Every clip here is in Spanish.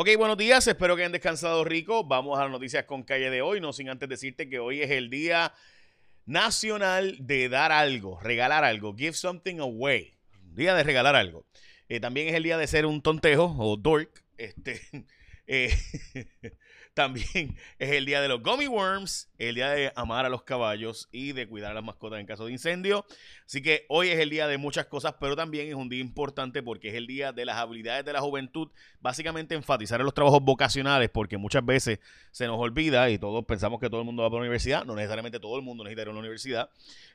Ok, buenos días, espero que hayan descansado rico. Vamos a las noticias con calle de hoy, no sin antes decirte que hoy es el día nacional de dar algo, regalar algo, give something away, día de regalar algo. Eh, también es el día de ser un tontejo o dork, este, eh, También es el día de los gummy worms, el día de amar a los caballos y de cuidar a las mascotas en caso de incendio. Así que hoy es el día de muchas cosas, pero también es un día importante porque es el día de las habilidades de la juventud. Básicamente enfatizar en los trabajos vocacionales porque muchas veces se nos olvida y todos pensamos que todo el mundo va para la universidad. No necesariamente todo el mundo necesita ir a la universidad.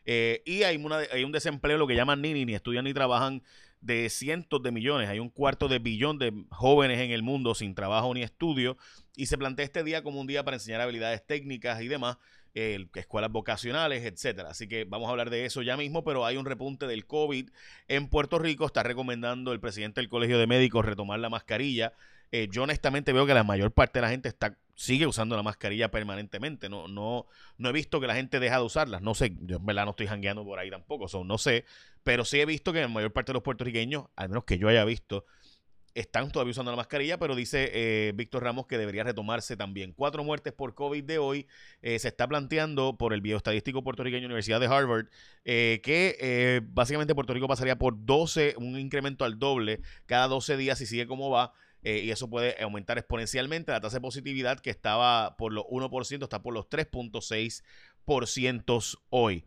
Eh, y hay, una, hay un desempleo, lo que llaman ni, ni estudian ni trabajan de cientos de millones. Hay un cuarto de billón de jóvenes en el mundo sin trabajo ni estudio. Y se plantea este día como un día para enseñar habilidades técnicas y demás, eh, escuelas vocacionales, etcétera. Así que vamos a hablar de eso ya mismo, pero hay un repunte del COVID en Puerto Rico. Está recomendando el presidente del Colegio de Médicos retomar la mascarilla. Eh, yo honestamente veo que la mayor parte de la gente está sigue usando la mascarilla permanentemente. No, no, no he visto que la gente deja de usarlas. No sé, yo en verdad no estoy jangueando por ahí tampoco. no sé. Pero sí he visto que la mayor parte de los puertorriqueños, al menos que yo haya visto, están todavía usando la mascarilla, pero dice eh, Víctor Ramos que debería retomarse también. Cuatro muertes por COVID de hoy eh, se está planteando por el bioestadístico puertorriqueño Universidad de Harvard que básicamente Puerto Rico pasaría por 12, un incremento al doble cada 12 días si sigue como va. Eh, y eso puede aumentar exponencialmente. La tasa de positividad que estaba por los 1% está por los 3.6% hoy.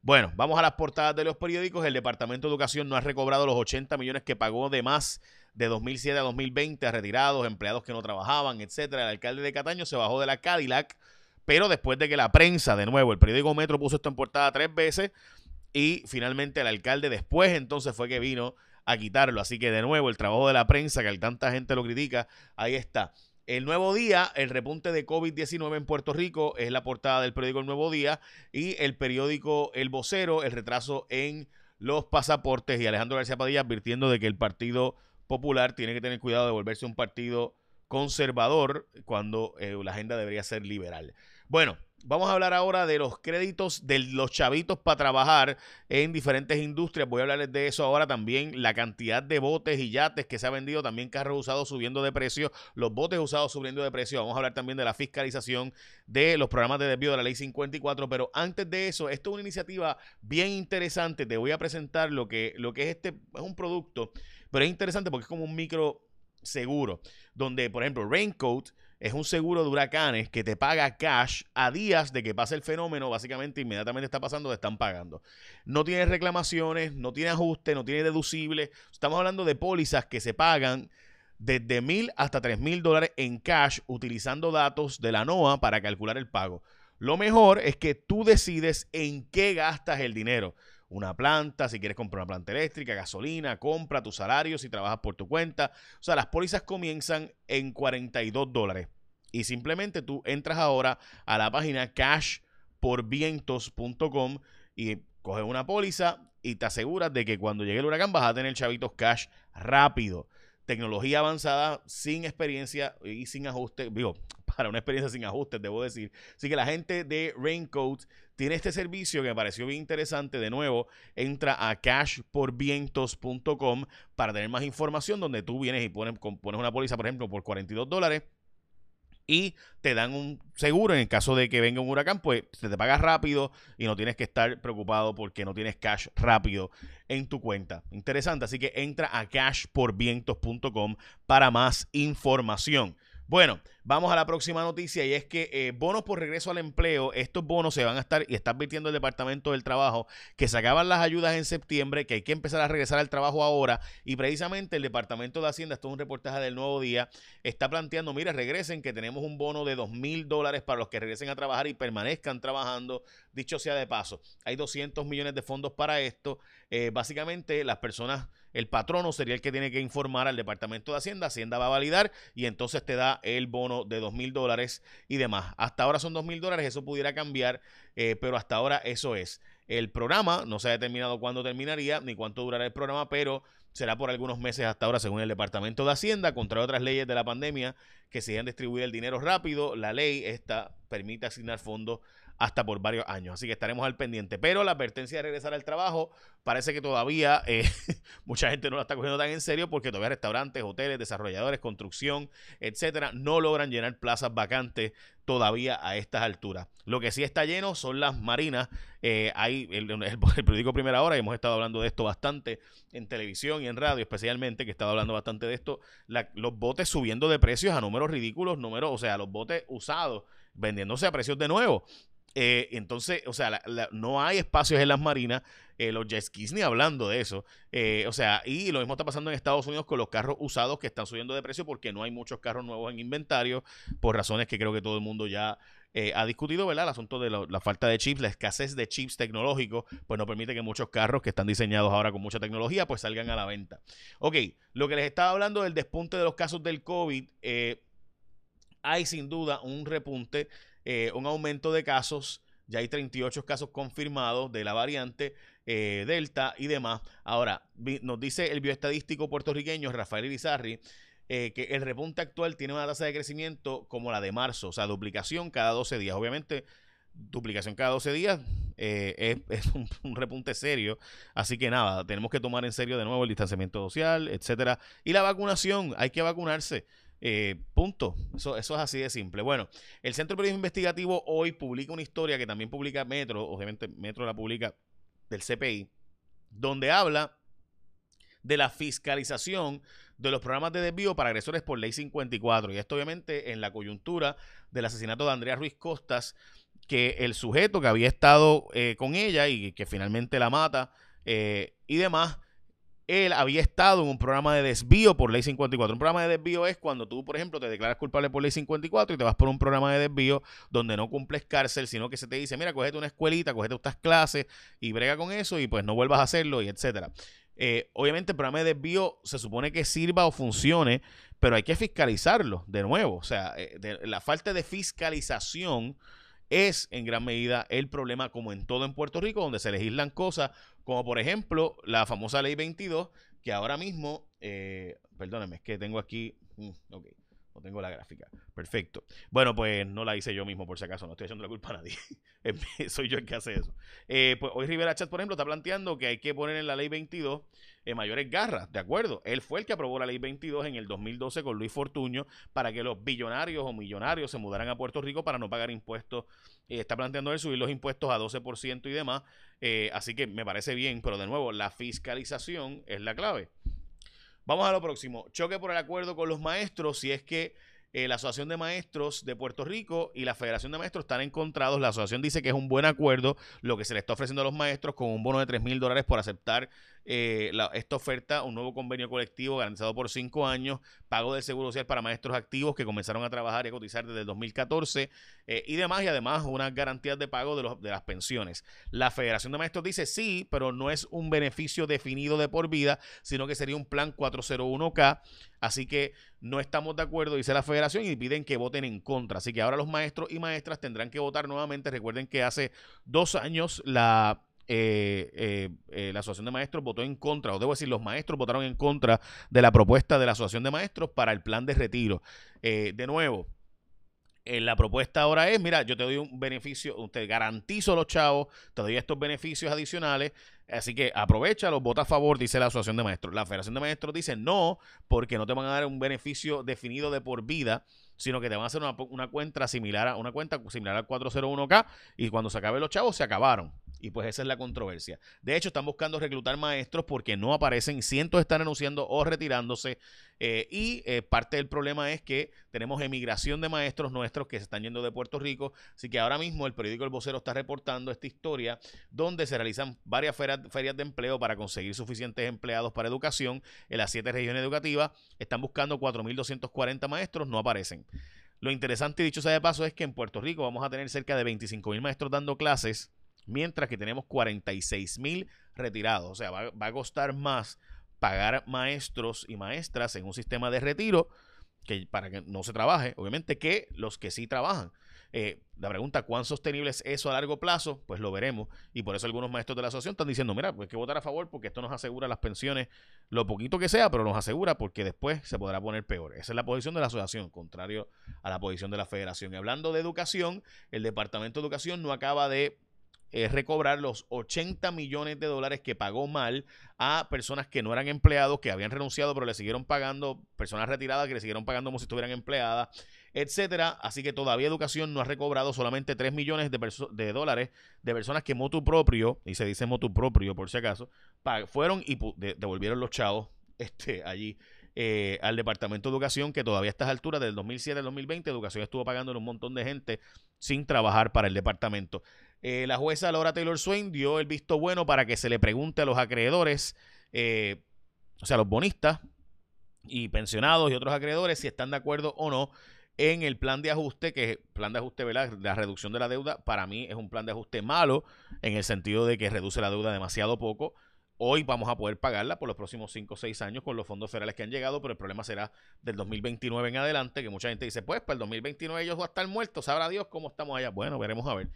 Bueno, vamos a las portadas de los periódicos. El Departamento de Educación no ha recobrado los 80 millones que pagó de más de 2007 a 2020 a retirados, empleados que no trabajaban, etcétera. El alcalde de Cataño se bajó de la Cadillac, pero después de que la prensa, de nuevo, el periódico Metro puso esto en portada tres veces y finalmente el alcalde después entonces fue que vino a quitarlo. Así que de nuevo, el trabajo de la prensa, que tanta gente lo critica, ahí está. El Nuevo Día, el repunte de COVID-19 en Puerto Rico, es la portada del periódico El Nuevo Día y el periódico El Vocero, el retraso en los pasaportes y Alejandro García Padilla advirtiendo de que el Partido Popular tiene que tener cuidado de volverse un partido conservador cuando eh, la agenda debería ser liberal. Bueno, Vamos a hablar ahora de los créditos de los chavitos para trabajar en diferentes industrias. Voy a hablarles de eso ahora también. La cantidad de botes y yates que se ha vendido, también carros usados subiendo de precio, los botes usados subiendo de precio. Vamos a hablar también de la fiscalización de los programas de desvío de la ley 54. Pero antes de eso, esto es una iniciativa bien interesante. Te voy a presentar lo que, lo que es este, es un producto, pero es interesante porque es como un micro seguro, donde por ejemplo Raincoat es un seguro de huracanes que te paga cash a días de que pase el fenómeno, básicamente inmediatamente está pasando, te están pagando. No tiene reclamaciones, no tiene ajuste, no tiene deducible. Estamos hablando de pólizas que se pagan desde mil hasta tres mil dólares en cash utilizando datos de la NOAA para calcular el pago. Lo mejor es que tú decides en qué gastas el dinero una planta, si quieres comprar una planta eléctrica, gasolina, compra tu salario, si trabajas por tu cuenta. O sea, las pólizas comienzan en 42 dólares. Y simplemente tú entras ahora a la página cashporvientos.com y coges una póliza y te aseguras de que cuando llegue el huracán vas a tener chavitos cash rápido. Tecnología avanzada, sin experiencia y sin ajuste. Digo, para una experiencia sin ajustes, debo decir. Así que la gente de Raincoat tiene este servicio que me pareció bien interesante. De nuevo, entra a cashporvientos.com para tener más información donde tú vienes y pones, una póliza, por ejemplo, por 42 dólares y te dan un seguro en el caso de que venga un huracán, pues se te paga rápido y no tienes que estar preocupado porque no tienes cash rápido en tu cuenta. Interesante, así que entra a cashporvientos.com para más información. Bueno, vamos a la próxima noticia y es que eh, bonos por regreso al empleo, estos bonos se van a estar y está advirtiendo el Departamento del Trabajo que se acaban las ayudas en septiembre, que hay que empezar a regresar al trabajo ahora y precisamente el Departamento de Hacienda, esto es un reportaje del nuevo día, está planteando, mira, regresen que tenemos un bono de dos mil dólares para los que regresen a trabajar y permanezcan trabajando, dicho sea de paso. Hay 200 millones de fondos para esto. Eh, básicamente las personas el patrono sería el que tiene que informar al Departamento de Hacienda, Hacienda va a validar y entonces te da el bono de dos mil dólares y demás. Hasta ahora son dos mil dólares, eso pudiera cambiar, eh, pero hasta ahora eso es. El programa no se ha determinado cuándo terminaría ni cuánto durará el programa, pero será por algunos meses hasta ahora, según el Departamento de Hacienda, contra otras leyes de la pandemia que se han distribuir el dinero rápido. La ley esta permite asignar fondos hasta por varios años. Así que estaremos al pendiente. Pero la advertencia de regresar al trabajo parece que todavía eh, mucha gente no la está cogiendo tan en serio porque todavía restaurantes, hoteles, desarrolladores, construcción, etcétera, no logran llenar plazas vacantes todavía a estas alturas. Lo que sí está lleno son las marinas. Eh, hay el, periódico Primera Hora, y hemos estado hablando de esto bastante en televisión y en radio, especialmente, que he estado hablando bastante de esto. los botes subiendo de precios a números ridículos, números, o sea, los botes usados vendiéndose a precios de nuevo. Eh, entonces, o sea, no hay espacios en las marinas, eh, los jet skis ni hablando de eso. Eh, o sea, y lo mismo está pasando en Estados Unidos con los carros usados que están subiendo de precio porque no hay muchos carros nuevos en inventario, por razones que creo que todo el mundo ya ha discutido, ¿verdad? El asunto de la falta de chips, la escasez de chips tecnológicos, pues no permite que muchos carros que están diseñados ahora con mucha tecnología, pues salgan a la venta. Ok, lo que les estaba hablando del despunte de los casos del COVID, hay sin duda un repunte eh, un aumento de casos. Ya hay 38 casos confirmados de la variante eh, Delta y demás. Ahora, nos dice el bioestadístico puertorriqueño Rafael Irizarri eh, que el repunte actual tiene una tasa de crecimiento como la de marzo, o sea, duplicación cada 12 días. Obviamente, duplicación cada 12 días es, un, repunte serio. Así que nada, tenemos que tomar en serio de nuevo el distanciamiento social, etcétera. Y la vacunación, hay que vacunarse. Eh, punto. Eso, eso es así de simple. Bueno, el Centro de Periodismo Investigativo hoy publica una historia que también publica Metro, obviamente Metro la publica del CPI, donde habla de la fiscalización de los programas de desvío para agresores por ley 54. Y esto obviamente en la coyuntura del asesinato de Andrea Ruiz Costas, que el sujeto que había estado eh, con ella y que finalmente la mata eh, y demás, él había estado en un programa de desvío por ley 54. Un programa de desvío es cuando tú, por ejemplo, te declaras culpable por ley 54 y te vas por un programa de desvío donde no cumples cárcel, sino que se te dice, mira, cógete una escuelita, cógete estas clases y brega con eso y pues no vuelvas a hacerlo y etcétera. Eh, obviamente el programa de desvío se supone que sirva o funcione, pero hay que fiscalizarlo de nuevo. O sea, eh, la falta de fiscalización es en gran medida el problema como en todo en Puerto Rico, donde se legislan cosas como por ejemplo la famosa ley 22, que ahora mismo, eh, perdónenme, es que tengo aquí, mm, no tengo la gráfica, perfecto. Bueno, pues no la hice yo mismo por si acaso, no estoy echando la culpa a nadie, soy yo el que hace eso. Eh, pues hoy Rivera Chat, por ejemplo, está planteando que hay que poner en la ley 22 eh, mayores garras, ¿de acuerdo? Él fue el que aprobó la ley 22 en el 2012 con Luis Fortuño para que los billonarios o millonarios se mudaran a Puerto Rico para no pagar impuestos. Eh, está planteando él subir los impuestos a 12% y demás. Eh, así que me parece bien, pero de nuevo, la fiscalización es la clave. Vamos a lo próximo. Choque por el acuerdo con los maestros si es que eh, la Asociación de Maestros de Puerto Rico y la Federación de Maestros están encontrados. La asociación dice que es un buen acuerdo lo que se le está ofreciendo a los maestros con un bono de 3 mil dólares por aceptar eh, esta oferta, un nuevo convenio colectivo garantizado por cinco años, pago de seguro social para maestros activos que comenzaron a trabajar y a cotizar desde el 2014 eh, y demás, y además unas garantías de pago de, los, de las pensiones. La Federación de Maestros dice sí, pero no es un beneficio definido de por vida, sino que sería un plan 401k. Así que no estamos de acuerdo, dice la federación, y piden que voten en contra. Así que ahora los maestros y maestras tendrán que votar nuevamente. Recuerden que hace dos años la eh, eh, eh, la Asociación de Maestros votó en contra, o debo decir, los maestros votaron en contra de la propuesta de la Asociación de Maestros para el plan de retiro. de nuevo, la propuesta ahora es, mira, yo te doy un beneficio, te garantizo los chavos, te doy estos beneficios adicionales, así que aprovechalo, vota a favor, dice la Asociación de Maestros. La Federación de Maestros dice no, porque no te van a dar un beneficio definido de por vida, sino que te van a hacer una, una cuenta similar a una cuenta similar al 401k y cuando se acaben los chavos se acabaron. Y pues esa es la controversia. De hecho, están buscando reclutar maestros porque no aparecen, cientos están anunciando o retirándose. Eh, y eh, parte del problema es que tenemos emigración de maestros nuestros que se están yendo de Puerto Rico. Así que ahora mismo el periódico El Vocero está reportando esta historia donde se realizan varias ferias, de empleo para conseguir suficientes empleados para educación en las siete regiones educativas. Están buscando 4.240 maestros, no aparecen. Lo interesante, dicho sea de paso, es que en Puerto Rico vamos a tener cerca de 25.000 maestros dando clases mientras que tenemos 46 mil retirados. O sea, va, a costar más pagar maestros y maestras en un sistema de retiro que para que no se trabaje, obviamente, que los que sí trabajan. Eh, la pregunta, ¿cuán sostenible es eso a largo plazo? Pues lo veremos. Y por eso algunos maestros de la asociación están diciendo, mira, pues hay que votar a favor porque esto nos asegura las pensiones, lo poquito que sea, pero nos asegura porque después se podrá poner peor. Esa es la posición de la asociación, contrario a la posición de la federación. Y hablando de educación, el Departamento de Educación no acaba de es recobrar los 80 millones de dólares que pagó mal a personas que no eran empleados, que habían renunciado, pero le siguieron pagando, personas retiradas que le siguieron pagando como si estuvieran empleadas, etcétera. Así que todavía educación no ha recobrado solamente 3 millones de, de dólares de personas que motu propio, y se dice motu propio por si acaso, fueron y devolvieron los chavos este, allí. Eh, al Departamento de Educación, que todavía a estas alturas, del 2007 al 2020, Educación estuvo pagando un montón de gente sin trabajar para el departamento. Eh, la jueza Laura Taylor Swain dio el visto bueno para que se le pregunte a los acreedores, eh, o sea, los bonistas y pensionados y otros acreedores, si están de acuerdo o no en el plan de ajuste, que plan de ajuste, ¿verdad? La reducción de la deuda, para mí es un plan de ajuste malo, en el sentido de que reduce la deuda demasiado poco. Hoy vamos a poder pagarla por los próximos 5 o 6 años con los fondos federales que han llegado, pero el problema será del 2029 en adelante, que mucha gente dice, pues, para el 2029 ellos van a estar muertos, sabrá Dios cómo estamos allá. Bueno, veremos a ver.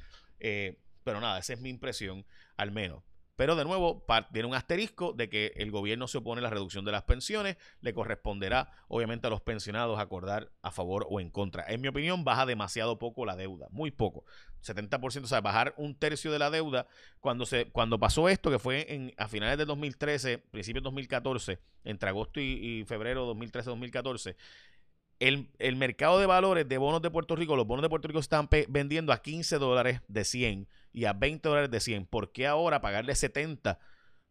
Eh, pero nada, esa es mi impresión, al menos. Pero de nuevo, tiene un asterisco de que el gobierno se opone a la reducción de las pensiones, le corresponderá obviamente a los pensionados acordar a favor o en contra. En mi opinión, baja demasiado poco la deuda, muy poco. 70%, o sea, bajar un tercio de la deuda. Cuando, se, cuando pasó esto, que fue en, a finales del 2013, principios de 2014, entre agosto y, y febrero 2013-2014, el, mercado de valores de bonos de Puerto Rico, los bonos de Puerto Rico están vendiendo a 15 dólares de 100 y a 20 dólares de 100. ¿Por qué ahora pagarle 70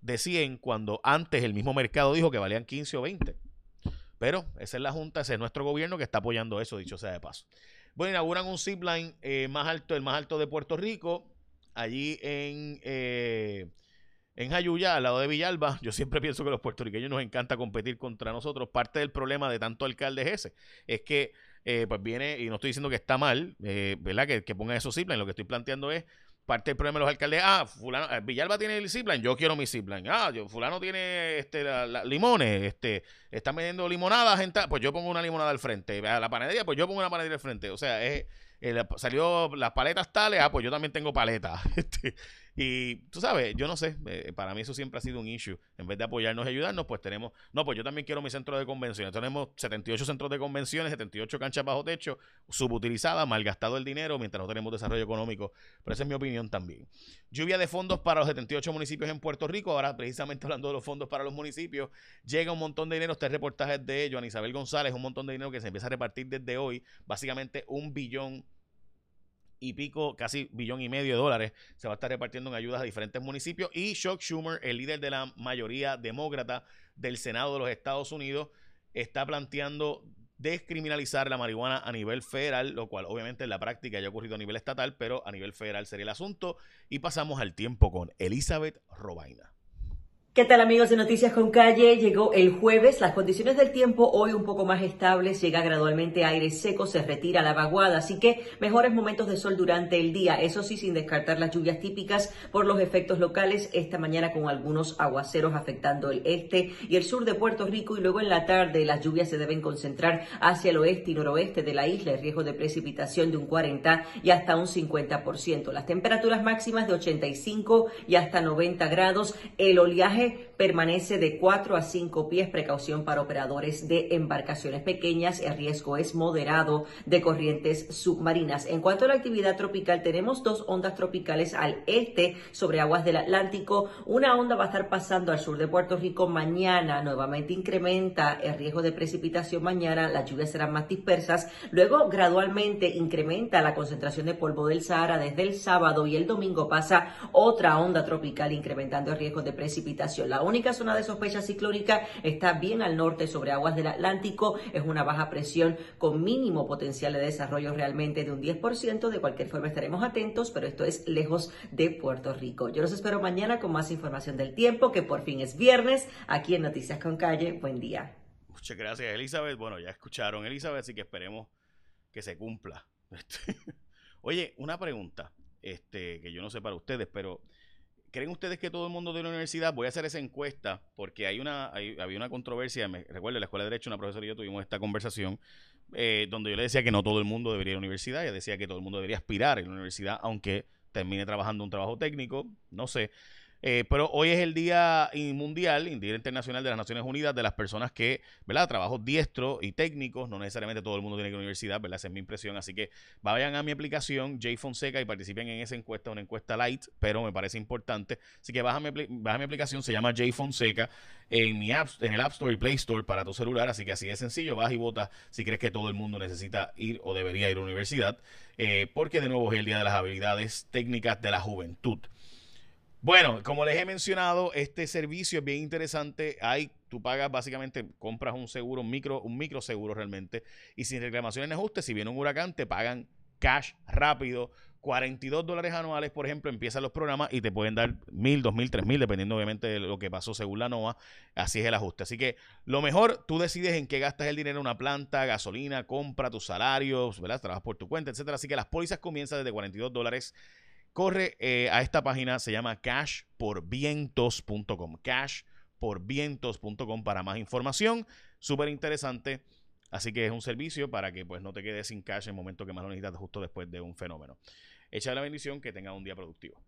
de 100 cuando antes el mismo mercado dijo que valían 15 o 20? Pero esa es la Junta, ese es nuestro gobierno que está apoyando eso, dicho sea de paso. Bueno, inauguran un zipline eh, más alto, el más alto de Puerto Rico, allí en... Eh, en Jayuya, al lado de Villalba, yo siempre pienso que los puertorriqueños nos encanta competir contra nosotros. Parte del problema de tanto alcalde es ese. Es que, eh, pues viene, y no estoy diciendo que está mal, eh, ¿verdad? Que, que pongan esos zipline. Lo que estoy planteando es parte del problema de los alcaldes, ah, fulano, eh, Villalba tiene el zipline, yo quiero mi zipline. Ah, yo, fulano tiene este limones, este, están vendiendo limonadas, gente, pues yo pongo una limonada al frente. A la panadería, pues yo pongo una panadería al frente. O sea, es, salió las paletas tales, ah, pues yo también tengo paletas. Este, y tú sabes, yo no sé, eh, para mí eso siempre ha sido un issue. En vez de apoyarnos y ayudarnos, pues tenemos, no, pues yo también quiero mi centro de convenciones. Tenemos 78 centros de convenciones, 78 canchas bajo techo, subutilizadas, malgastado el dinero mientras no tenemos desarrollo económico. Pero esa es mi opinión también. Lluvia de fondos para los 78 municipios en Puerto Rico. Ahora, precisamente hablando de los fondos para los municipios, llega un montón de dinero. Este reportaje de Joan Isabel González, un montón de dinero que se empieza a repartir desde hoy. Básicamente un billón y pico, casi billón y medio de dólares, se va a estar repartiendo en ayudas a diferentes municipios. Y Chuck Schumer, el líder de la mayoría demócrata del Senado de los Estados Unidos, está planteando descriminalizar la marihuana a nivel federal, lo cual obviamente en la práctica ya ha ocurrido a nivel estatal, pero a nivel federal sería el asunto. Y pasamos al tiempo con Elizabeth Robaina. ¿Qué tal amigos de Noticias con Calle? Llegó el jueves, las condiciones del tiempo hoy un poco más estables, llega gradualmente aire seco, se retira la vaguada, así que mejores momentos de sol durante el día, eso sí sin descartar las lluvias típicas por los efectos locales esta mañana con algunos aguaceros afectando el este y el sur de Puerto Rico y luego en la tarde las lluvias se deben concentrar hacia el oeste y noroeste de la isla, el riesgo de precipitación de un 40 y hasta un 50%, las temperaturas máximas de 85 y hasta 90 grados, el oleaje permanece de 4 a 5 pies, precaución para operadores de embarcaciones pequeñas, el riesgo es moderado de corrientes submarinas. En cuanto a la actividad tropical, tenemos dos ondas tropicales al este sobre aguas del Atlántico. Una onda va a estar pasando al sur de Puerto Rico mañana, nuevamente incrementa el riesgo de precipitación mañana, las lluvias serán más dispersas. Luego gradualmente incrementa la concentración de polvo del Sahara desde el sábado y el domingo pasa otra onda tropical incrementando el riesgo de precipitación la única zona de sospecha ciclónica está bien al norte sobre aguas del Atlántico. Es una baja presión con mínimo potencial de desarrollo realmente de un 10%. De cualquier forma estaremos atentos, pero esto es lejos de Puerto Rico. Yo los espero mañana con más información del tiempo, que por fin es viernes, aquí en Noticias con Calle. Buen día. Muchas gracias, Elizabeth. Bueno, ya escucharon, Elizabeth, así que esperemos que se cumpla. Oye, una pregunta, este, que yo no sé para ustedes, pero ¿Creen ustedes que todo el mundo de la universidad, voy a hacer esa encuesta, porque hay una, hay, había una controversia, me recuerdo, en la Escuela de Derecho, una profesora y yo tuvimos esta conversación, eh, donde yo le decía que no todo el mundo debería ir a la universidad, ella decía que todo el mundo debería aspirar a la universidad, aunque termine trabajando un trabajo técnico, no sé. Eh, pero hoy es el Día Mundial, el Día Internacional de las Naciones Unidas, de las personas que, ¿verdad? Trabajos diestros y técnicos, no necesariamente todo el mundo tiene que ir a la universidad, ¿verdad? Esa es mi impresión. Así que vayan a mi aplicación, J Fonseca, y participen en esa encuesta, una encuesta light, pero me parece importante. Así que baja mi, baja mi aplicación, se llama J Fonseca, en, mi app, en el App Store y Play Store para tu celular. Así que así de sencillo, vas y vota si crees que todo el mundo necesita ir o debería ir a la universidad. Eh, porque de nuevo es el Día de las Habilidades Técnicas de la Juventud. Bueno, como les he mencionado, este servicio es bien interesante. Hay, tú pagas básicamente, compras un seguro, un micro, un micro seguro realmente, y sin reclamaciones ni ajustes, si viene un huracán, te pagan cash rápido. 42 dólares anuales, por ejemplo, empiezan los programas y te pueden dar mil, dos mil, tres mil, dependiendo obviamente de lo que pasó según la NOAA. Así es el ajuste. Así que lo mejor, tú decides en qué gastas el dinero una planta, gasolina, compra tus salarios, ¿verdad? Trabajas por tu cuenta, etcétera. Así que las pólizas comienzan desde 42 dólares corre eh, a esta página, se llama cashporvientos.com. Cashporvientos.com para más información. Súper interesante. Así que es un servicio para que pues no te quedes sin cash en el momento que más lo necesitas justo después de un fenómeno. Echa la bendición, que tenga un día productivo.